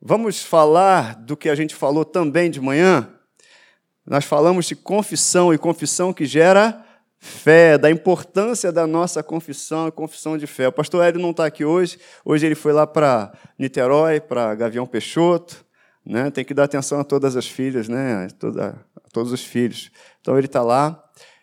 Vamos falar do que a gente falou também de manhã? Nós falamos de confissão e confissão que gera fé, da importância da nossa confissão e confissão de fé. O pastor Hélio não está aqui hoje, hoje ele foi lá para Niterói, para Gavião Peixoto, né? tem que dar atenção a todas as filhas, né? a todos os filhos. Então ele está lá.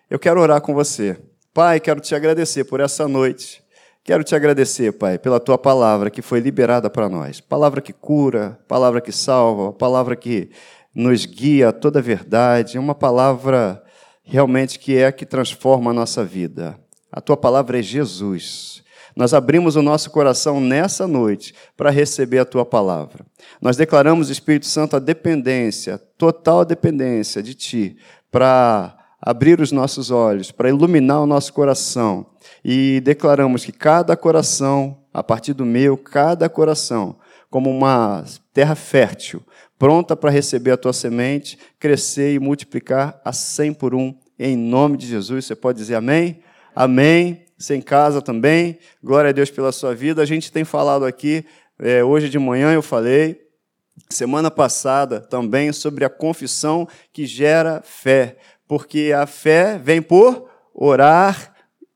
Eu quero orar com você. Pai, quero te agradecer por essa noite. Quero te agradecer, Pai, pela tua palavra que foi liberada para nós. Palavra que cura, palavra que salva, palavra que nos guia a toda a verdade, uma palavra realmente que é a que transforma a nossa vida. A tua palavra é Jesus. Nós abrimos o nosso coração nessa noite para receber a tua palavra. Nós declaramos, Espírito Santo, a dependência, total dependência de ti, para abrir os nossos olhos, para iluminar o nosso coração. E declaramos que cada coração, a partir do meu, cada coração, como uma terra fértil, pronta para receber a tua semente, crescer e multiplicar a cem por um, em nome de Jesus. Você pode dizer amém? Amém. Sem casa também. Glória a Deus pela sua vida. A gente tem falado aqui, é, hoje de manhã eu falei, semana passada também, sobre a confissão que gera fé porque a fé vem por orar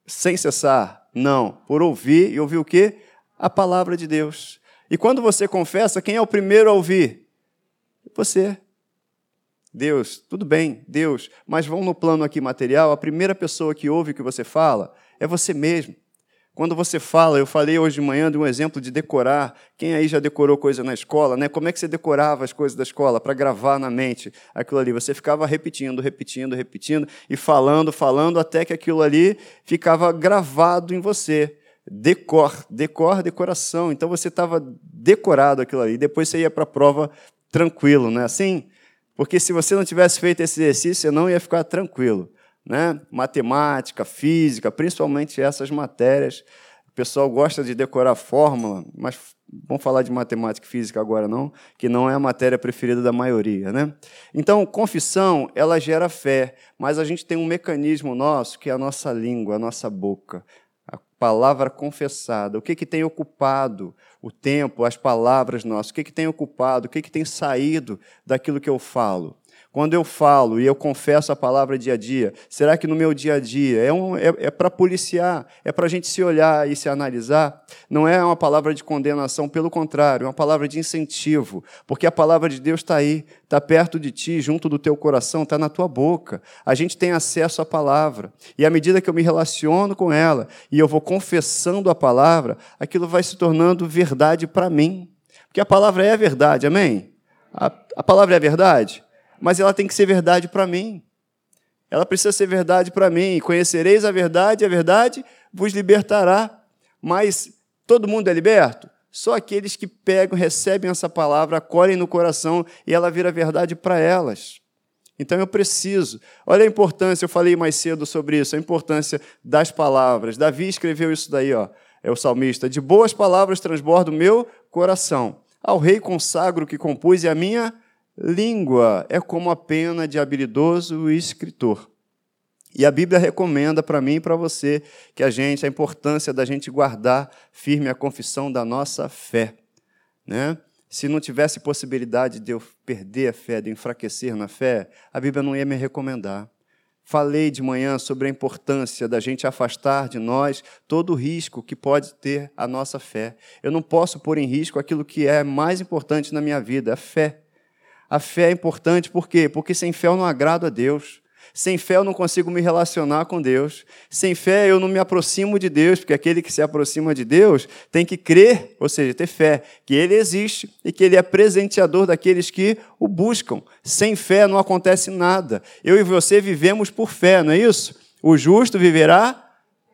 sem cessar. Não, por ouvir e ouvir o quê? A palavra de Deus. E quando você confessa, quem é o primeiro a ouvir? Você. Deus, tudo bem, Deus, mas vamos no plano aqui material, a primeira pessoa que ouve o que você fala é você mesmo. Quando você fala, eu falei hoje de manhã de um exemplo de decorar. Quem aí já decorou coisa na escola, né? Como é que você decorava as coisas da escola para gravar na mente aquilo ali? Você ficava repetindo, repetindo, repetindo e falando, falando até que aquilo ali ficava gravado em você. Decor, decor, decoração. Então você estava decorado aquilo ali. Depois você ia para a prova tranquilo, não é assim? Porque se você não tivesse feito esse exercício, você não ia ficar tranquilo né? matemática, física, principalmente essas matérias. O pessoal gosta de decorar fórmula, mas vamos falar de matemática e física agora não, que não é a matéria preferida da maioria, né? Então, confissão, ela gera fé, mas a gente tem um mecanismo nosso que é a nossa língua, a nossa boca, a palavra confessada. O que que tem ocupado o tempo, as palavras nossas? O que que tem ocupado? O que que tem saído daquilo que eu falo? Quando eu falo e eu confesso a palavra dia a dia, será que no meu dia a dia é, um, é, é para policiar, é para a gente se olhar e se analisar? Não é uma palavra de condenação, pelo contrário, é uma palavra de incentivo, porque a palavra de Deus está aí, está perto de ti, junto do teu coração, está na tua boca. A gente tem acesso à palavra, e à medida que eu me relaciono com ela e eu vou confessando a palavra, aquilo vai se tornando verdade para mim, porque a palavra é a verdade, amém? A, a palavra é a verdade? Mas ela tem que ser verdade para mim. Ela precisa ser verdade para mim. Conhecereis a verdade, e a verdade vos libertará. Mas todo mundo é liberto? Só aqueles que pegam, recebem essa palavra, acolhem no coração e ela vira verdade para elas. Então eu preciso. Olha a importância, eu falei mais cedo sobre isso, a importância das palavras. Davi escreveu isso daí, ó. É o salmista. De boas palavras transborda o meu coração. Ao rei consagro que compus e a minha Língua é como a pena de habilidoso escritor. E a Bíblia recomenda para mim e para você que a gente, a importância da gente guardar firme a confissão da nossa fé. Né? Se não tivesse possibilidade de eu perder a fé, de enfraquecer na fé, a Bíblia não ia me recomendar. Falei de manhã sobre a importância da gente afastar de nós todo o risco que pode ter a nossa fé. Eu não posso pôr em risco aquilo que é mais importante na minha vida, a fé. A fé é importante por quê? Porque sem fé eu não agrado a Deus. Sem fé eu não consigo me relacionar com Deus. Sem fé eu não me aproximo de Deus, porque aquele que se aproxima de Deus tem que crer, ou seja, ter fé, que Ele existe e que Ele é presenteador daqueles que o buscam. Sem fé não acontece nada. Eu e você vivemos por fé, não é isso? O justo viverá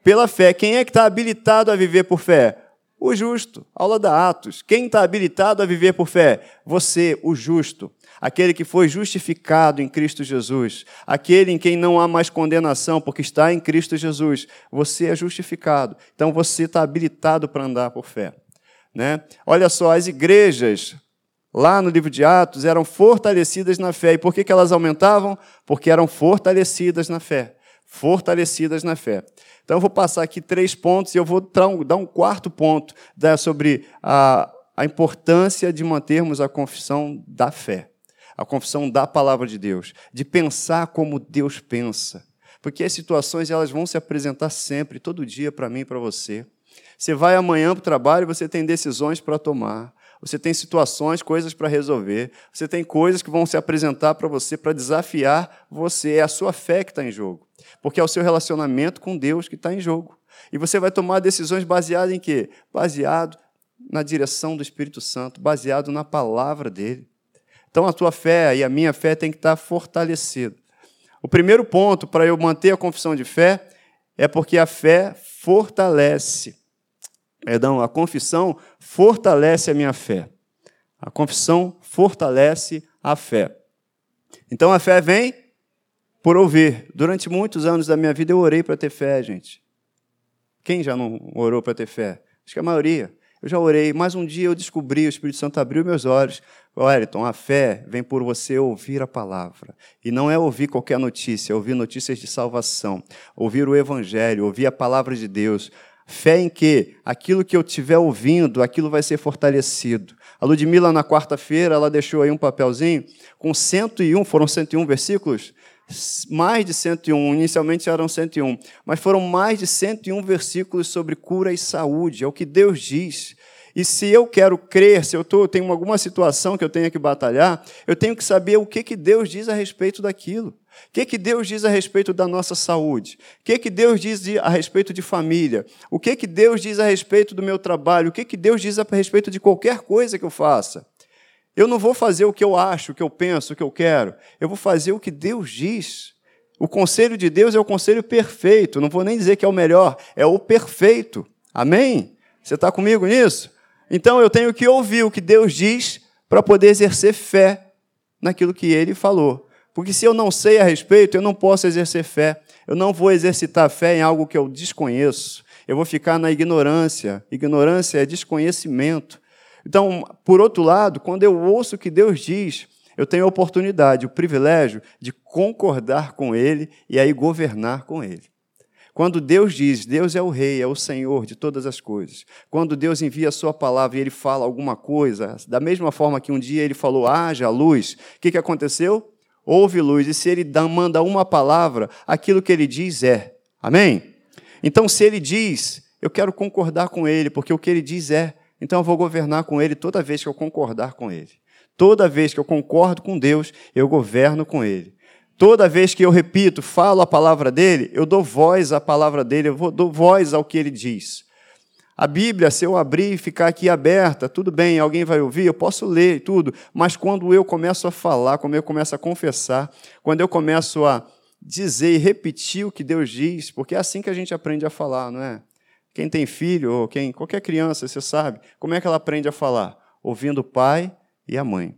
pela fé. Quem é que está habilitado a viver por fé? O justo. Aula da Atos. Quem está habilitado a viver por fé? Você, o justo aquele que foi justificado em Cristo Jesus, aquele em quem não há mais condenação, porque está em Cristo Jesus, você é justificado. Então você está habilitado para andar por fé. Né? Olha só, as igrejas lá no livro de Atos eram fortalecidas na fé. E por que, que elas aumentavam? Porque eram fortalecidas na fé. Fortalecidas na fé. Então eu vou passar aqui três pontos e eu vou dar um, quarto ponto né, sobre a a importância de mantermos a confissão da fé, a confissão da palavra de Deus, de pensar como Deus pensa. Porque as situações elas vão se apresentar sempre, todo dia, para mim e para você. Você vai amanhã para o trabalho e você tem decisões para tomar. Você tem situações, coisas para resolver. Você tem coisas que vão se apresentar para você para desafiar você. É a sua fé que está em jogo. Porque é o seu relacionamento com Deus que está em jogo. E você vai tomar decisões baseadas em quê? Baseado na direção do Espírito Santo, baseado na palavra dele. Então a tua fé e a minha fé tem que estar fortalecida. O primeiro ponto para eu manter a confissão de fé é porque a fé fortalece. Perdão, a confissão fortalece a minha fé. A confissão fortalece a fé. Então a fé vem por ouvir. Durante muitos anos da minha vida eu orei para ter fé, gente. Quem já não orou para ter fé? Acho que a maioria. Eu já orei, mas um dia eu descobri, o Espírito Santo abriu meus olhos. Wellington, a fé vem por você ouvir a palavra. E não é ouvir qualquer notícia, é ouvir notícias de salvação, ouvir o Evangelho, ouvir a palavra de Deus. Fé em que aquilo que eu estiver ouvindo, aquilo vai ser fortalecido. A Ludmilla, na quarta-feira, ela deixou aí um papelzinho com 101, foram 101 versículos? mais de 101, inicialmente eram 101, mas foram mais de 101 versículos sobre cura e saúde, é o que Deus diz. E se eu quero crer, se eu tô, tenho alguma situação que eu tenho que batalhar, eu tenho que saber o que, que Deus diz a respeito daquilo. O que, que Deus diz a respeito da nossa saúde? O que, que Deus diz a respeito de família? O que, que Deus diz a respeito do meu trabalho? O que, que Deus diz a respeito de qualquer coisa que eu faça? Eu não vou fazer o que eu acho, o que eu penso, o que eu quero. Eu vou fazer o que Deus diz. O conselho de Deus é o conselho perfeito. Não vou nem dizer que é o melhor, é o perfeito. Amém? Você está comigo nisso? Então eu tenho que ouvir o que Deus diz para poder exercer fé naquilo que ele falou. Porque se eu não sei a respeito, eu não posso exercer fé. Eu não vou exercitar fé em algo que eu desconheço. Eu vou ficar na ignorância. Ignorância é desconhecimento. Então, por outro lado, quando eu ouço o que Deus diz, eu tenho a oportunidade, o privilégio de concordar com Ele e aí governar com Ele. Quando Deus diz, Deus é o Rei, é o Senhor de todas as coisas. Quando Deus envia a Sua palavra e Ele fala alguma coisa, da mesma forma que um dia Ele falou, haja luz, o que, que aconteceu? Houve luz, e se Ele manda uma palavra, aquilo que Ele diz é. Amém? Então, se Ele diz, eu quero concordar com Ele, porque o que Ele diz é. Então eu vou governar com Ele toda vez que eu concordar com Ele. Toda vez que eu concordo com Deus, eu governo com Ele. Toda vez que eu repito, falo a palavra dele, eu dou voz à palavra dele, eu dou voz ao que ele diz. A Bíblia, se eu abrir e ficar aqui aberta, tudo bem, alguém vai ouvir, eu posso ler tudo, mas quando eu começo a falar, quando eu começo a confessar, quando eu começo a dizer e repetir o que Deus diz, porque é assim que a gente aprende a falar, não é? Quem tem filho, ou quem, qualquer criança, você sabe, como é que ela aprende a falar? Ouvindo o pai e a mãe.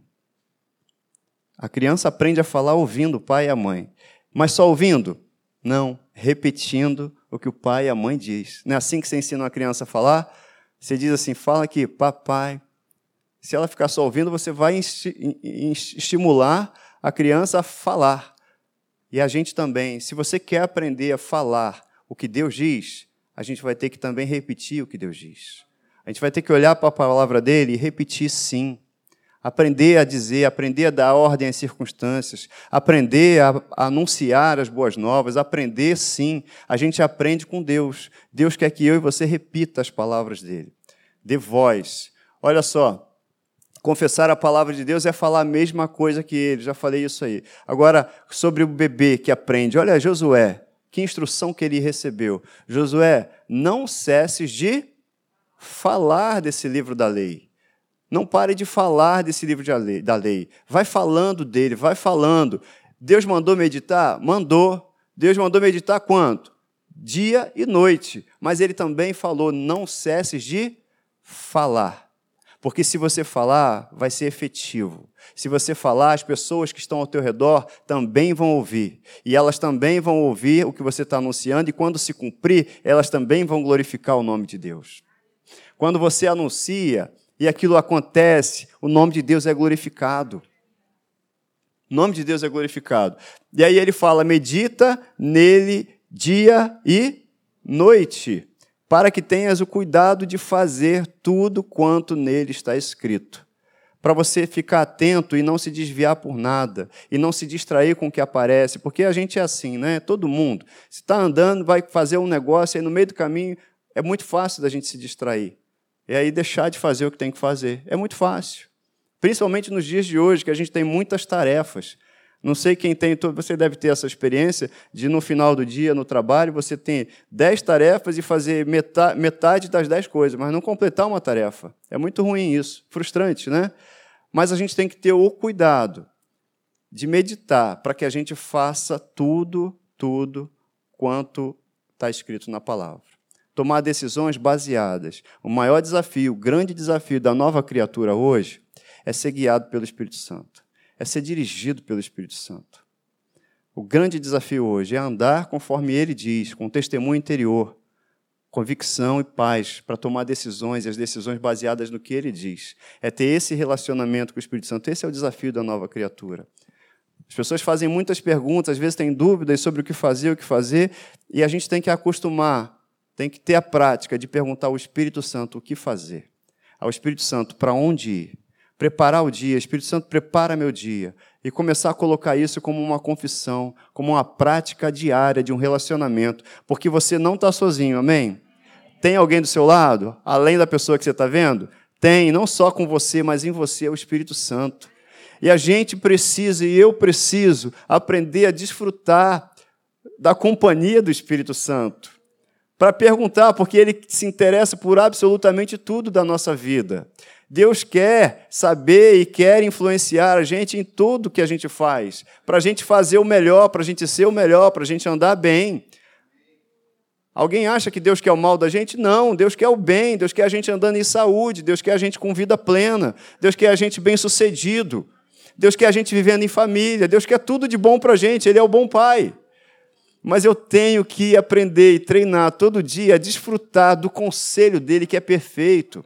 A criança aprende a falar ouvindo o pai e a mãe. Mas só ouvindo? Não, repetindo o que o pai e a mãe diz. Não é assim que você ensina uma criança a falar? Você diz assim, fala aqui, papai. Se ela ficar só ouvindo, você vai estimular a criança a falar. E a gente também, se você quer aprender a falar o que Deus diz, a gente vai ter que também repetir o que Deus diz. A gente vai ter que olhar para a palavra dele e repetir sim. Aprender a dizer, aprender a dar ordem às circunstâncias, aprender a, anunciar as boas novas, aprender sim. A gente aprende com Deus. Deus quer que eu e você repita as palavras dele. Dê voz. Olha só, confessar a palavra de Deus é falar a mesma coisa que ele, já falei isso aí. Agora, sobre o bebê que aprende, olha, Josué, que instrução que ele recebeu? Josué, não cesses de falar desse livro da lei. Não pare de falar desse livro da lei. Vai falando dele, vai falando. Deus mandou meditar? Mandou. Deus mandou meditar quanto? Dia e noite. Mas ele também falou: não cesses de falar. Porque se você falar, vai ser efetivo. Se você falar, as pessoas que estão ao teu redor também vão ouvir. E elas também vão ouvir o que você está anunciando, e quando se cumprir, elas também vão glorificar o nome de Deus. Quando você anuncia e aquilo acontece, o nome de Deus é glorificado. O nome de Deus é glorificado. E aí ele fala: medita nele dia e noite. para que tenhas o cuidado de fazer tudo quanto nele está escrito. Para você ficar atento e não se desviar por nada, e não se distrair com o que aparece, porque a gente é assim, né? Todo mundo. Se está andando, vai fazer um negócio, e no meio do caminho é muito fácil da gente se distrair. E aí deixar de fazer o que tem que fazer. É muito fácil. Principalmente nos dias de hoje, que a gente tem muitas tarefas. Não sei quem tem, você deve ter essa experiência de no final do dia, no trabalho, você tem dez tarefas e fazer metade das dez coisas, mas não completar uma tarefa. É muito ruim isso, frustrante, né? Mas a gente tem que ter o cuidado de meditar para que a gente faça tudo, tudo quanto está escrito na palavra. Tomar decisões baseadas. O maior desafio, o grande desafio da nova criatura hoje é ser guiado pelo Espírito Santo é ser dirigido pelo Espírito Santo. O grande desafio hoje é andar conforme ele diz, com testemunho interior, convicção e paz para tomar decisões, e as decisões baseadas no que ele diz. É ter esse relacionamento com o Espírito Santo. Esse é o desafio da nova criatura. As pessoas fazem muitas perguntas, às vezes têm dúvidas sobre o que fazer, o que fazer, e a gente tem que acostumar, tem que ter a prática de perguntar ao Espírito Santo o que fazer. Ao Espírito Santo para onde ir preparar o dia, Espírito Santo, prepara meu dia, e começar a colocar isso como uma confissão, como uma prática diária de um relacionamento, porque você não está sozinho, amém? Tem alguém do seu lado, além da pessoa que você está vendo? Tem, não só com você, mas em você é o Espírito Santo. E a gente precisa, e eu preciso, aprender a desfrutar da companhia do Espírito Santo. Para perguntar, porque ele se interessa por absolutamente tudo da nossa vida. Deus quer saber e quer influenciar a gente em tudo que a gente faz, para a gente fazer o melhor, para a gente ser o melhor, para a gente andar bem. Alguém acha que Deus quer o mal da gente? Não, Deus quer o bem, Deus quer a gente andando em saúde, Deus quer a gente com vida plena, Deus quer a gente bem-sucedido, Deus quer a gente vivendo em família, Deus quer tudo de bom para a gente, Ele é o bom Pai. Mas eu tenho que aprender e treinar todo dia a desfrutar do conselho dele que é perfeito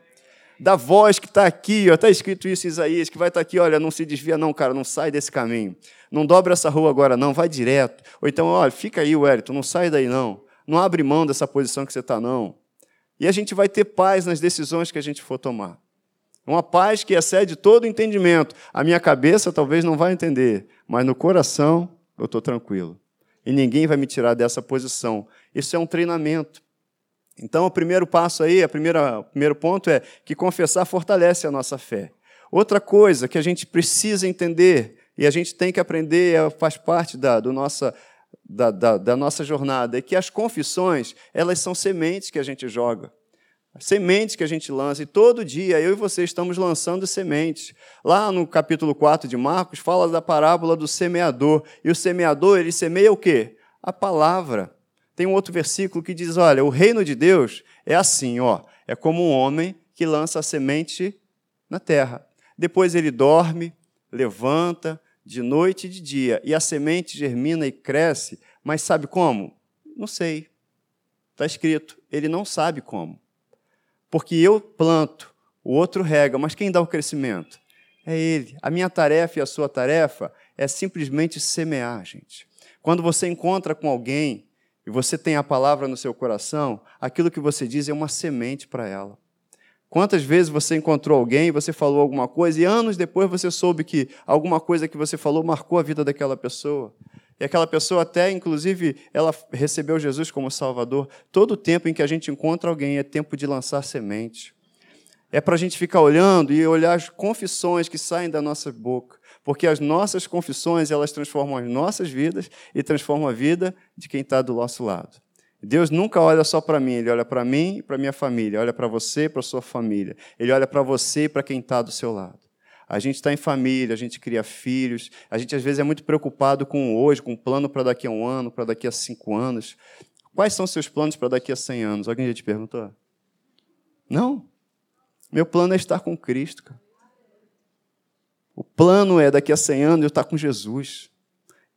da voz que está aqui, está escrito isso em Isaías, que vai estar tá aqui, olha, não se desvia não, cara, não sai desse caminho. Não dobra essa rua agora não, vai direto. Ou então, olha, fica aí, Wellington, não sai daí não. Não abre mão dessa posição que você está não. E a gente vai ter paz nas decisões que a gente for tomar. Uma paz que excede todo entendimento. A minha cabeça talvez não vai entender, mas no coração eu estou tranquilo. E ninguém vai me tirar dessa posição. Isso é um treinamento. Então, o primeiro passo aí, a primeira, o primeiro ponto é que confessar fortalece a nossa fé. Outra coisa que a gente precisa entender e a gente tem que aprender, é, faz parte da, do nossa, da, da, da nossa jornada, é que as confissões, elas são sementes que a gente joga. Sementes que a gente lança, e todo dia eu e você estamos lançando sementes. Lá no capítulo 4 de Marcos, fala da parábola do semeador. E o semeador, ele semeia o quê? A palavra. Tem um outro versículo que diz: olha, o reino de Deus é assim, ó, é como um homem que lança a semente na terra. Depois ele dorme, levanta, de noite e de dia, e a semente germina e cresce, mas sabe como? Não sei. Está escrito, ele não sabe como. Porque eu planto, o outro rega, mas quem dá o crescimento? É ele. A minha tarefa e a sua tarefa é simplesmente semear, gente. Quando você encontra com alguém e você tem a palavra no seu coração, aquilo que você diz é uma semente para ela. Quantas vezes você encontrou alguém, você falou alguma coisa e anos depois você soube que alguma coisa que você falou marcou a vida daquela pessoa? E aquela pessoa até, inclusive, ela recebeu Jesus como Salvador. Todo tempo em que a gente encontra alguém é tempo de lançar semente. É para a gente ficar olhando e olhar as confissões que saem da nossa boca porque as nossas confissões elas transformam as nossas vidas e transformam a vida de quem está do nosso lado. Deus nunca olha só para mim, Ele olha para mim e para minha família, olha para você e para sua família, Ele olha para você e para quem está do seu lado. A gente está em família, a gente cria filhos, a gente às vezes é muito preocupado com hoje, com o plano para daqui a um ano, para daqui a cinco anos. Quais são seus planos para daqui a cem anos? Alguém já te perguntou? Não. Meu plano é estar com Cristo. Cara. O plano é daqui a 100 anos eu estar com Jesus.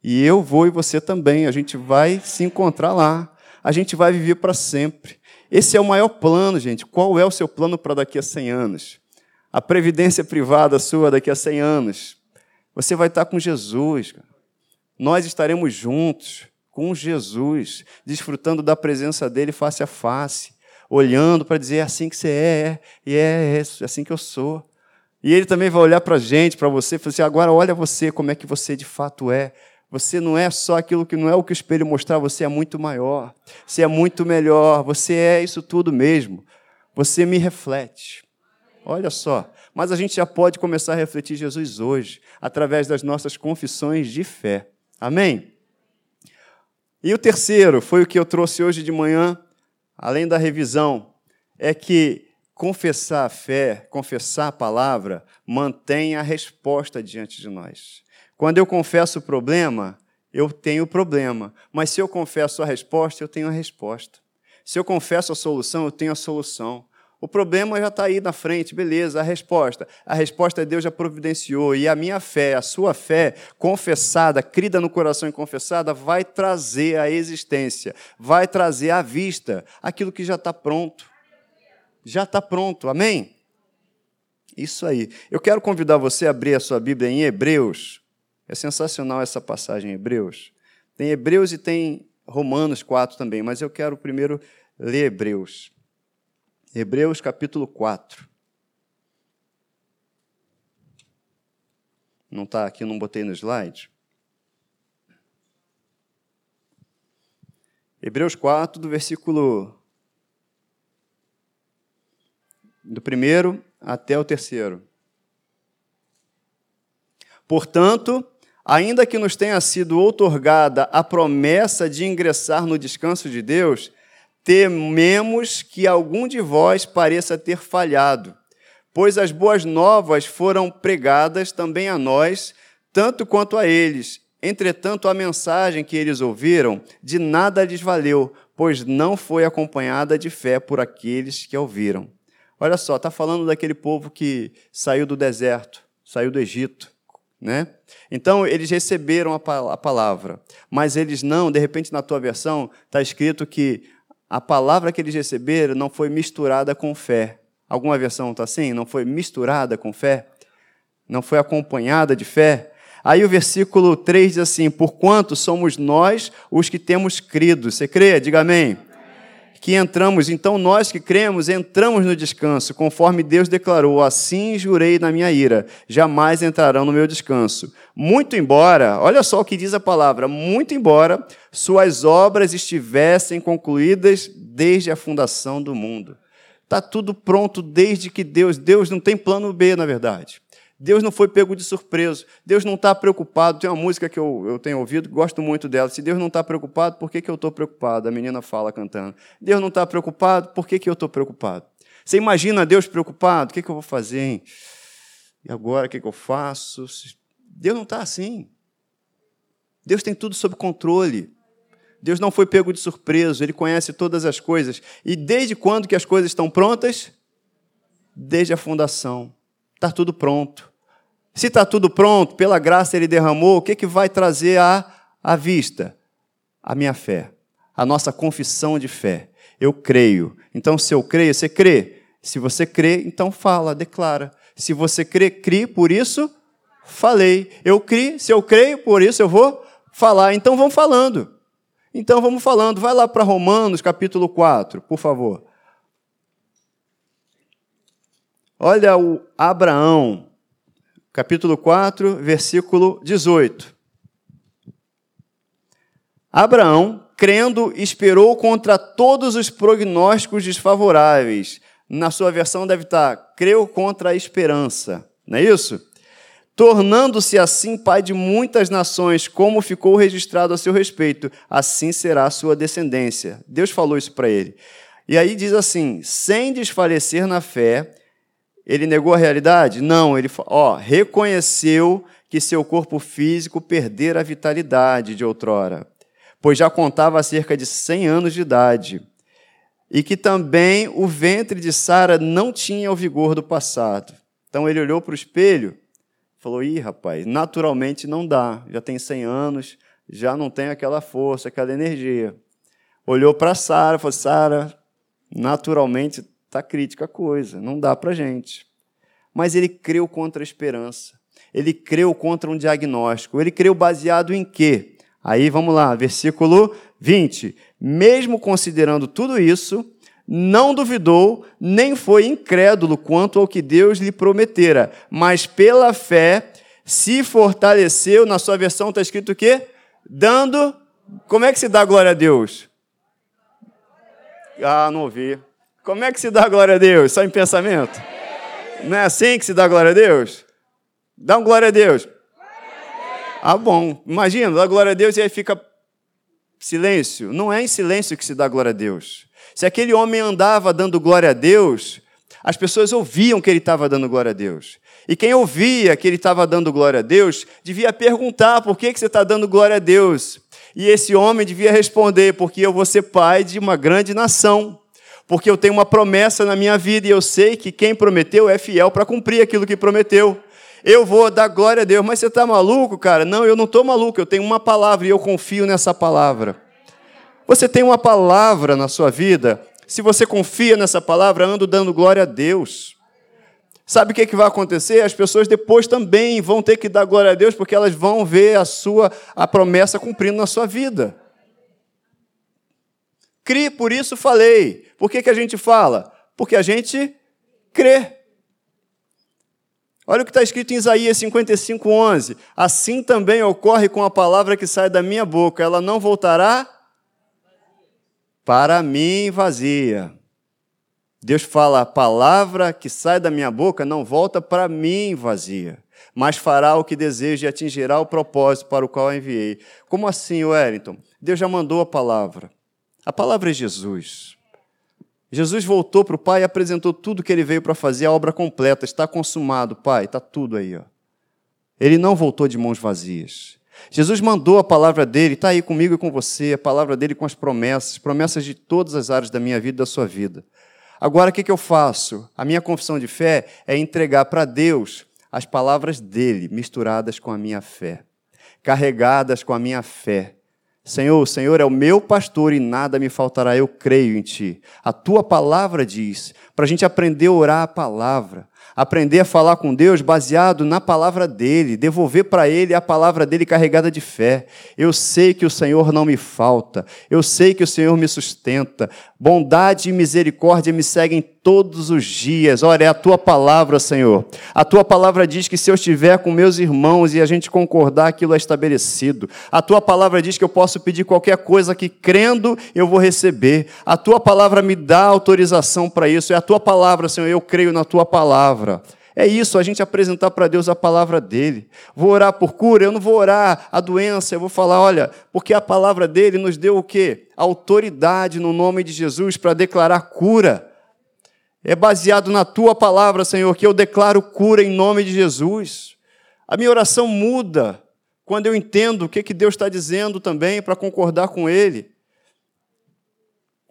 E eu vou e você também. A gente vai se encontrar lá. A gente vai viver para sempre. Esse é o maior plano, gente. Qual é o seu plano para daqui a 100 anos? A previdência privada sua daqui a 100 anos. Você vai estar com Jesus. Nós estaremos juntos com Jesus, desfrutando da presença dele face a face. olhando para dizer é assim que você é, e é, é, é assim que eu sou. E ele também vai olhar para a gente, para você, e falar assim: agora olha você, como é que você de fato é. Você não é só aquilo que não é o que o espelho mostrar, você é muito maior, você é muito melhor, você é isso tudo mesmo. Você me reflete. Olha só. Mas a gente já pode começar a refletir Jesus hoje, através das nossas confissões de fé. Amém? E o terceiro, foi o que eu trouxe hoje de manhã, além da revisão, é que confessar a fé, confessar a palavra, mantém a resposta diante de nós. Quando eu confesso o problema, eu tenho o problema. Mas se eu confesso a resposta, eu tenho a resposta. Se eu confesso a solução, eu tenho a solução. O problema já está aí na frente, beleza, a resposta. A resposta é Deus já providenciou. E a minha fé, a sua fé, confessada, crida no coração e confessada, vai trazer a existência, vai trazer à vista aquilo que já está pronto. Já está pronto, amém? Isso aí. Eu quero convidar você a abrir a sua Bíblia em Hebreus. É sensacional essa passagem em Hebreus. Tem Hebreus e tem Romanos 4 também, mas eu quero primeiro ler Hebreus. Hebreus capítulo 4. Não está aqui, não botei no slide. Hebreus 4, do versículo do primeiro até o terceiro. Portanto, ainda que nos tenha sido outorgada a promessa de ingressar no descanso de Deus, tememos que algum de vós pareça ter falhado, pois as boas novas foram pregadas também a nós, tanto quanto a eles. Entretanto, a mensagem que eles ouviram de nada lhes valeu, pois não foi acompanhada de fé por aqueles que a ouviram. Olha só, está falando daquele povo que saiu do deserto, saiu do Egito, né? Então, eles receberam a palavra, mas eles não, de repente na tua versão está escrito que a palavra que eles receberam não foi misturada com fé. Alguma versão está assim? Não foi misturada com fé? Não foi acompanhada de fé? Aí o versículo 3 diz assim: Porquanto somos nós os que temos crido. Você crê? Diga amém que entramos, então nós que cremos, entramos no descanso, conforme Deus declarou: Assim jurei na minha ira, jamais entrarão no meu descanso. Muito embora, olha só o que diz a palavra, muito embora suas obras estivessem concluídas desde a fundação do mundo. Está tudo pronto desde que Deus, Deus não tem plano B, na verdade. Deus não foi pego de surpresa. Deus não está preocupado. Tem uma música que eu, eu tenho ouvido, gosto muito dela. Se Deus não está preocupado, por que, que eu estou preocupado? A menina fala cantando. Deus não está preocupado, por que, que eu estou preocupado? Você imagina Deus preocupado? O que, que eu vou fazer? Hein? E agora, o que, que eu faço? Deus não está assim. Deus tem tudo sob controle. Deus não foi pego de surpresa, Ele conhece todas as coisas. E desde quando que as coisas estão prontas? Desde a fundação. Está tudo pronto. Se está tudo pronto, pela graça ele derramou, o que, que vai trazer à, à vista? A minha fé, a nossa confissão de fé. Eu creio. Então, se eu creio, você crê. Se você crê, então fala, declara. Se você crê, crie, por isso falei. Eu criei, se eu creio, por isso eu vou falar. Então vamos falando. Então vamos falando. Vai lá para Romanos, capítulo 4, por favor. Olha o Abraão, capítulo 4, versículo 18. Abraão, crendo, esperou contra todos os prognósticos desfavoráveis. Na sua versão deve estar, creu contra a esperança. Não é isso? Tornando-se assim pai de muitas nações, como ficou registrado a seu respeito, assim será a sua descendência. Deus falou isso para ele. E aí diz assim: sem desfalecer na fé, ele negou a realidade? Não, ele ó, reconheceu que seu corpo físico perdera a vitalidade de outrora, pois já contava cerca de 100 anos de idade, e que também o ventre de Sara não tinha o vigor do passado. Então ele olhou para o espelho, falou: "Ih, rapaz, naturalmente não dá. Já tem 100 anos, já não tem aquela força, aquela energia." Olhou para Sara, falou: "Sara, naturalmente Está crítica a coisa, não dá para gente. Mas ele creu contra a esperança. Ele creu contra um diagnóstico. Ele creu baseado em quê? Aí vamos lá, versículo 20. Mesmo considerando tudo isso, não duvidou, nem foi incrédulo quanto ao que Deus lhe prometera, mas pela fé se fortaleceu. Na sua versão está escrito o quê? Dando. Como é que se dá glória a Deus? Ah, não ouvi. Como é que se dá glória a Deus? Só em pensamento? Não é assim que se dá glória a Deus? Dá um glória a Deus. Ah, bom. Imagina, dá glória a Deus e aí fica silêncio. Não é em silêncio que se dá glória a Deus. Se aquele homem andava dando glória a Deus, as pessoas ouviam que ele estava dando glória a Deus. E quem ouvia que ele estava dando glória a Deus, devia perguntar por que, que você está dando glória a Deus. E esse homem devia responder: porque eu vou ser pai de uma grande nação. Porque eu tenho uma promessa na minha vida e eu sei que quem prometeu é fiel para cumprir aquilo que prometeu eu vou dar glória a Deus. Mas você está maluco, cara? Não, eu não estou maluco, eu tenho uma palavra e eu confio nessa palavra. Você tem uma palavra na sua vida, se você confia nessa palavra, ando dando glória a Deus. Sabe o que, que vai acontecer? As pessoas depois também vão ter que dar glória a Deus, porque elas vão ver a sua a promessa cumprindo na sua vida. Crie, por isso falei. Por que, que a gente fala? Porque a gente crê. Olha o que está escrito em Isaías 55, 11. Assim também ocorre com a palavra que sai da minha boca, ela não voltará para mim vazia. Deus fala: a palavra que sai da minha boca não volta para mim vazia, mas fará o que deseja e atingirá o propósito para o qual a enviei. Como assim, Wellington? Deus já mandou a palavra. A palavra é Jesus. Jesus voltou para o Pai e apresentou tudo que ele veio para fazer, a obra completa. Está consumado, Pai, está tudo aí. Ó. Ele não voltou de mãos vazias. Jesus mandou a palavra dele, está aí comigo e com você, a palavra dele com as promessas, promessas de todas as áreas da minha vida e da sua vida. Agora, o que, que eu faço? A minha confissão de fé é entregar para Deus as palavras dele, misturadas com a minha fé, carregadas com a minha fé. Senhor, o Senhor é o meu pastor e nada me faltará, eu creio em Ti. A Tua palavra diz, para a gente aprender a orar a palavra, aprender a falar com Deus baseado na palavra dele, devolver para ele a palavra dele carregada de fé. Eu sei que o Senhor não me falta, eu sei que o Senhor me sustenta. Bondade e misericórdia me seguem todos os dias. Olha, é a tua palavra, Senhor. A tua palavra diz que se eu estiver com meus irmãos e a gente concordar, aquilo é estabelecido. A tua palavra diz que eu posso pedir qualquer coisa que crendo eu vou receber. A tua palavra me dá autorização para isso. É a tua palavra, Senhor. Eu creio na tua palavra. É isso, a gente apresentar para Deus a palavra dele. Vou orar por cura, eu não vou orar a doença, eu vou falar, olha, porque a palavra dele nos deu o quê? Autoridade no nome de Jesus para declarar cura. É baseado na tua palavra, Senhor, que eu declaro cura em nome de Jesus. A minha oração muda quando eu entendo o que, que Deus está dizendo também para concordar com Ele.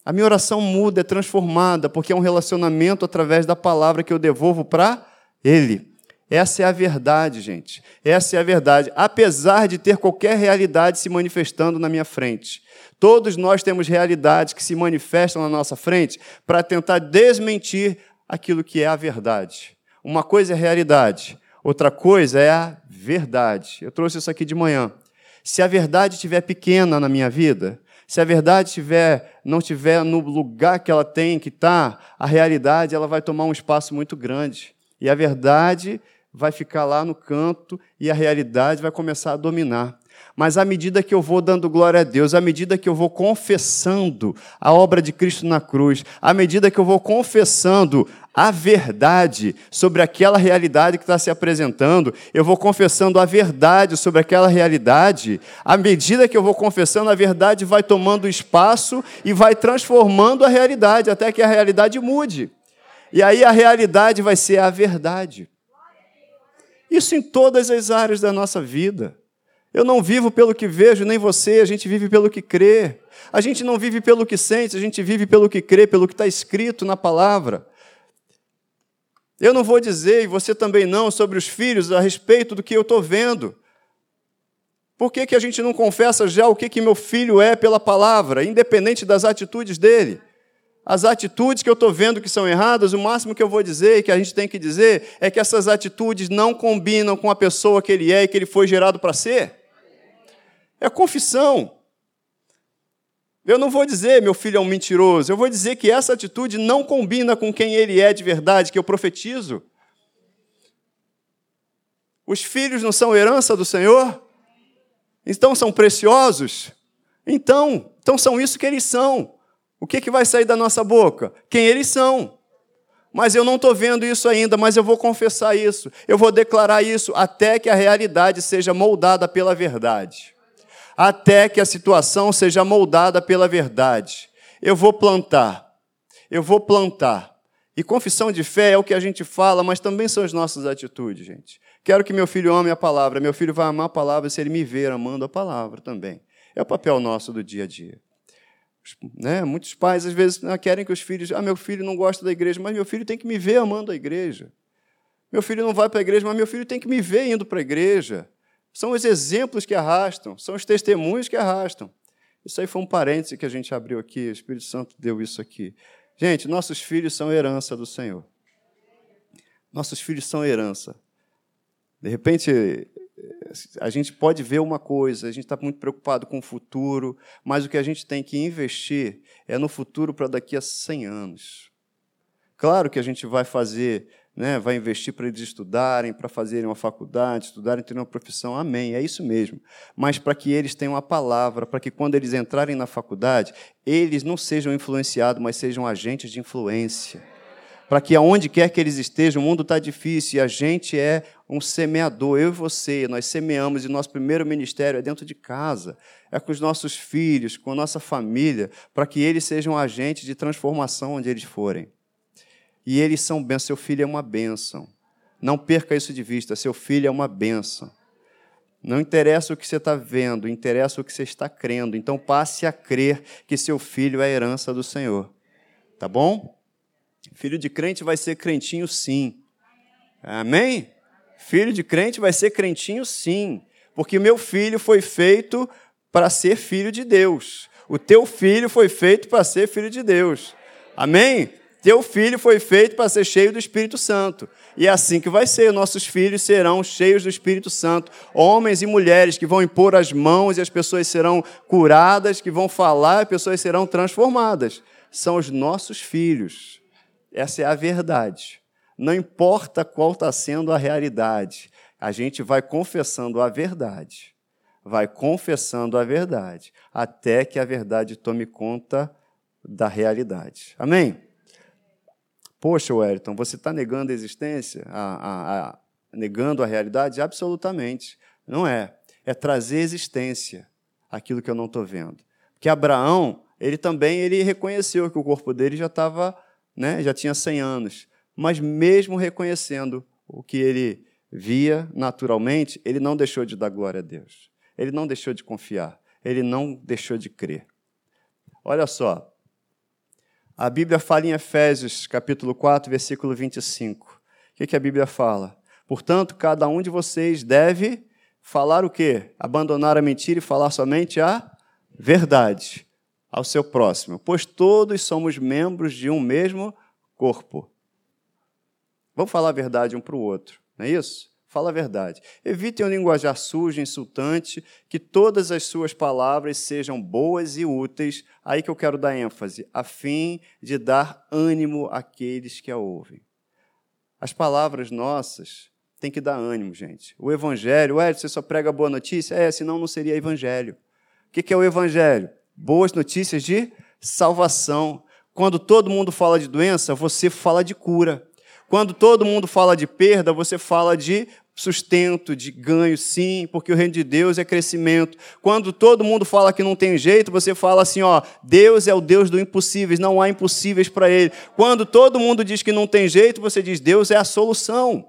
A minha oração muda, é transformada, porque é um relacionamento através da palavra que eu devolvo para ele. Essa é a verdade, gente. Essa é a verdade. Apesar de ter qualquer realidade se manifestando na minha frente. Todos nós temos realidades que se manifestam na nossa frente para tentar desmentir aquilo que é a verdade. Uma coisa é realidade, outra coisa é a verdade. Eu trouxe isso aqui de manhã. Se a verdade estiver pequena na minha vida, se a verdade tiver, não estiver no lugar que ela tem que estar, tá, a realidade ela vai tomar um espaço muito grande. E a verdade vai ficar lá no canto e a realidade vai começar a dominar. Mas à medida que eu vou dando glória a Deus, à medida que eu vou confessando a obra de Cristo na cruz, à medida que eu vou confessando a verdade sobre aquela realidade que está se apresentando, eu vou confessando a verdade sobre aquela realidade, à medida que eu vou confessando, a verdade vai tomando espaço e vai transformando a realidade, até que a realidade mude. E aí a realidade vai ser a verdade. Isso em todas as áreas da nossa vida. Eu não vivo pelo que vejo, nem você, a gente vive pelo que crê. A gente não vive pelo que sente, a gente vive pelo que crê, pelo que está escrito na palavra. Eu não vou dizer, e você também não, sobre os filhos a respeito do que eu estou vendo. Por que, que a gente não confessa já o que, que meu filho é pela palavra, independente das atitudes dele? as atitudes que eu estou vendo que são erradas, o máximo que eu vou dizer e que a gente tem que dizer é que essas atitudes não combinam com a pessoa que ele é e que ele foi gerado para ser. É confissão. Eu não vou dizer meu filho é um mentiroso, eu vou dizer que essa atitude não combina com quem ele é de verdade, que eu profetizo. Os filhos não são herança do Senhor? Então são preciosos? Então, então são isso que eles são. O que, que vai sair da nossa boca? Quem eles são. Mas eu não estou vendo isso ainda, mas eu vou confessar isso, eu vou declarar isso, até que a realidade seja moldada pela verdade. Até que a situação seja moldada pela verdade. Eu vou plantar, eu vou plantar. E confissão de fé é o que a gente fala, mas também são as nossas atitudes, gente. Quero que meu filho ame a palavra. Meu filho vai amar a palavra se ele me ver amando a palavra também. É o papel nosso do dia a dia. Né? Muitos pais, às vezes, né, querem que os filhos. Ah, meu filho não gosta da igreja, mas meu filho tem que me ver amando a igreja. Meu filho não vai para a igreja, mas meu filho tem que me ver indo para a igreja. São os exemplos que arrastam, são os testemunhos que arrastam. Isso aí foi um parêntese que a gente abriu aqui, o Espírito Santo deu isso aqui. Gente, nossos filhos são herança do Senhor. Nossos filhos são herança. De repente, a gente pode ver uma coisa, a gente está muito preocupado com o futuro, mas o que a gente tem que investir é no futuro para daqui a 100 anos. Claro que a gente vai fazer, né, vai investir para eles estudarem, para fazerem uma faculdade, estudarem, terem uma profissão, amém, é isso mesmo. Mas para que eles tenham a palavra, para que quando eles entrarem na faculdade, eles não sejam influenciados, mas sejam agentes de influência. Para que aonde quer que eles estejam, o mundo está difícil e a gente é um semeador, eu e você, nós semeamos e nosso primeiro ministério é dentro de casa, é com os nossos filhos, com a nossa família, para que eles sejam agentes de transformação onde eles forem. E eles são bênçãos, seu filho é uma bênção. Não perca isso de vista, seu filho é uma bênção. Não interessa o que você está vendo, interessa o que você está crendo. Então passe a crer que seu filho é a herança do Senhor. Tá bom? Filho de crente vai ser crentinho sim. Amém? Filho de crente vai ser crentinho sim. Porque meu filho foi feito para ser filho de Deus. O teu filho foi feito para ser filho de Deus. Amém? Teu filho foi feito para ser cheio do Espírito Santo. E é assim que vai ser. Nossos filhos serão cheios do Espírito Santo. Homens e mulheres que vão impor as mãos e as pessoas serão curadas, que vão falar e as pessoas serão transformadas. São os nossos filhos. Essa é a verdade. Não importa qual está sendo a realidade, a gente vai confessando a verdade. Vai confessando a verdade, até que a verdade tome conta da realidade. Amém? Poxa, Wellington, você está negando a existência? A, a, a, negando a realidade? Absolutamente. Não é. É trazer existência aquilo que eu não estou vendo. Porque Abraão, ele também ele reconheceu que o corpo dele já estava né, já tinha 100 anos, mas mesmo reconhecendo o que ele via naturalmente, ele não deixou de dar glória a Deus. Ele não deixou de confiar, ele não deixou de crer. Olha só, a Bíblia fala em Efésios, capítulo 4, versículo 25. O que, a Bíblia fala? Portanto, cada um de vocês deve falar o quê? Abandonar a mentira e falar somente a verdade ao seu próximo, pois todos somos membros de um mesmo corpo. Vamos falar a verdade um para o outro, não é isso? Fala a verdade. Evitem o linguajar sujo, insultante, que todas as suas palavras sejam boas e úteis, aí que eu quero dar ênfase, a fim de dar ânimo àqueles que a ouvem. As palavras nossas têm que dar ânimo, gente. O evangelho, ué, você só prega boa notícia? É, senão não seria evangelho. O que é o evangelho? boas notícias de salvação. Quando todo mundo fala de doença, você fala de cura. Quando todo mundo fala de perda, você fala de sustento, de ganho, sim, porque o reino de Deus é crescimento. Quando todo mundo fala que não tem jeito, você fala assim, ó, Deus é o Deus do impossíveis, não há impossíveis para ele. Quando todo mundo diz que não tem jeito, você diz Deus é a solução.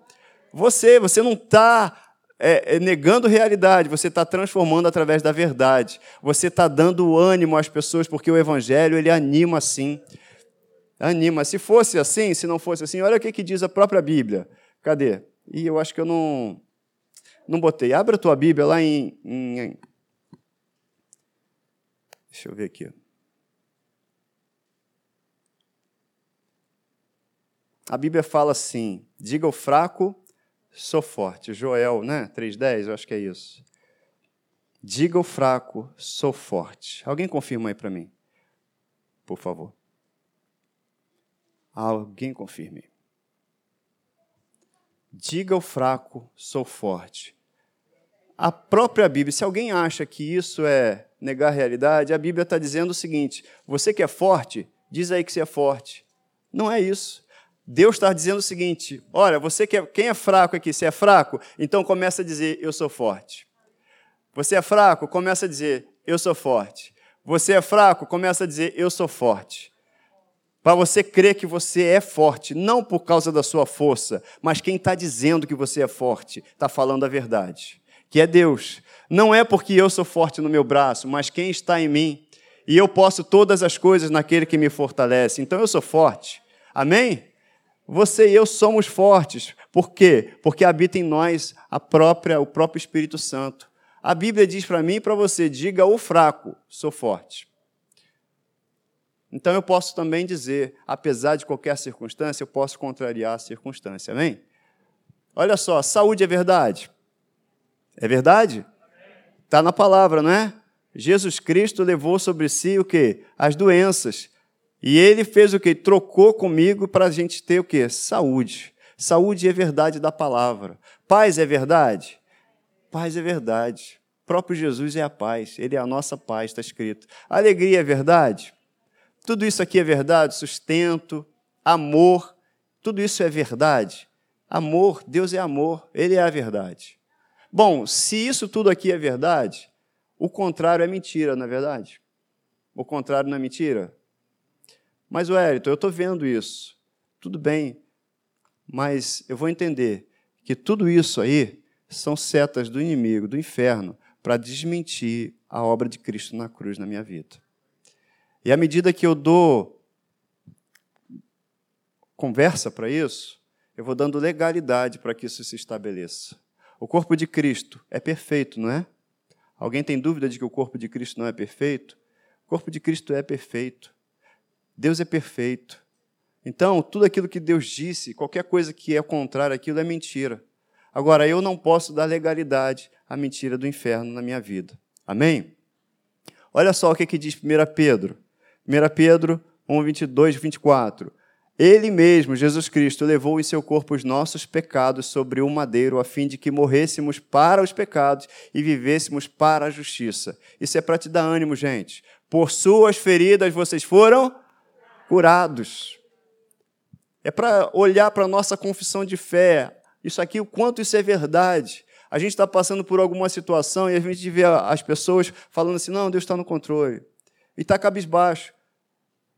Você, você não está é, é, negando realidade, você está transformando através da verdade. Você está dando ânimo às pessoas, porque o Evangelho ele anima assim. Anima. Se fosse assim, se não fosse assim, olha o que, que diz a própria Bíblia. Cadê? E eu acho que eu não, não botei. Abra a tua Bíblia lá em, em. Deixa eu ver aqui. A Bíblia fala assim: diga ao fraco sou forte. Joel, né? 3,10, eu acho que é isso. Diga ao fraco, sou forte. Alguém confirma aí para mim. por favor. Alguém confirme. Diga ao fraco, sou forte. A própria Bíblia, se alguém acha que isso é negar a realidade, a Bíblia está dizendo o seguinte: você que é forte, diz aí que você é forte. Não é isso. Deus está dizendo o seguinte: olha, você que é, quem é fraco aqui, se é fraco, então começa a dizer, eu sou forte. Você é fraco, começa a dizer, eu sou forte. Você é fraco, começa a dizer, eu sou forte. Para você crer que você é forte, não por causa da sua força, mas quem está dizendo que você é forte, está falando a verdade, que é Deus. Não é porque eu sou forte no meu braço, mas quem está em mim. E eu posso todas as coisas naquele que me fortalece. Então eu sou forte. Amém? Você e eu somos fortes. Por quê? Porque habita em nós a própria, o próprio Espírito Santo. A Bíblia diz para mim e para você: diga ao fraco, sou forte. Então eu posso também dizer, apesar de qualquer circunstância, eu posso contrariar a circunstância. Amém? Olha só, saúde é verdade? É verdade? Está na palavra, não é? Jesus Cristo levou sobre si o que? As doenças. E ele fez o que? Trocou comigo para a gente ter o que? Saúde. Saúde é verdade da palavra. Paz é verdade? Paz é verdade. O próprio Jesus é a paz, ele é a nossa paz, está escrito. Alegria é verdade? Tudo isso aqui é verdade? Sustento, amor, tudo isso é verdade? Amor, Deus é amor, ele é a verdade. Bom, se isso tudo aqui é verdade, o contrário é mentira, não é verdade? O contrário não é mentira? Mas, Wellington, eu estou vendo isso. Tudo bem, mas eu vou entender que tudo isso aí são setas do inimigo, do inferno, para desmentir a obra de Cristo na cruz na minha vida. E à medida que eu dou conversa para isso, eu vou dando legalidade para que isso se estabeleça. O corpo de Cristo é perfeito, não é? Alguém tem dúvida de que o corpo de Cristo não é perfeito? O corpo de Cristo é perfeito. Deus é perfeito. Então, tudo aquilo que Deus disse, qualquer coisa que é contrário àquilo é mentira. Agora, eu não posso dar legalidade à mentira do inferno na minha vida. Amém? Olha só o que, que diz 1 Pedro. 1 Pedro 1, 22, 24. Ele mesmo, Jesus Cristo, levou em seu corpo os nossos pecados sobre o madeiro, a fim de que morrêssemos para os pecados e vivêssemos para a justiça. Isso é para te dar ânimo, gente. Por suas feridas vocês foram curados. É para olhar para a nossa confissão de fé, isso aqui, o quanto isso é verdade. A gente está passando por alguma situação e a gente vê as pessoas falando assim: não, Deus está no controle. E está cabisbaixo.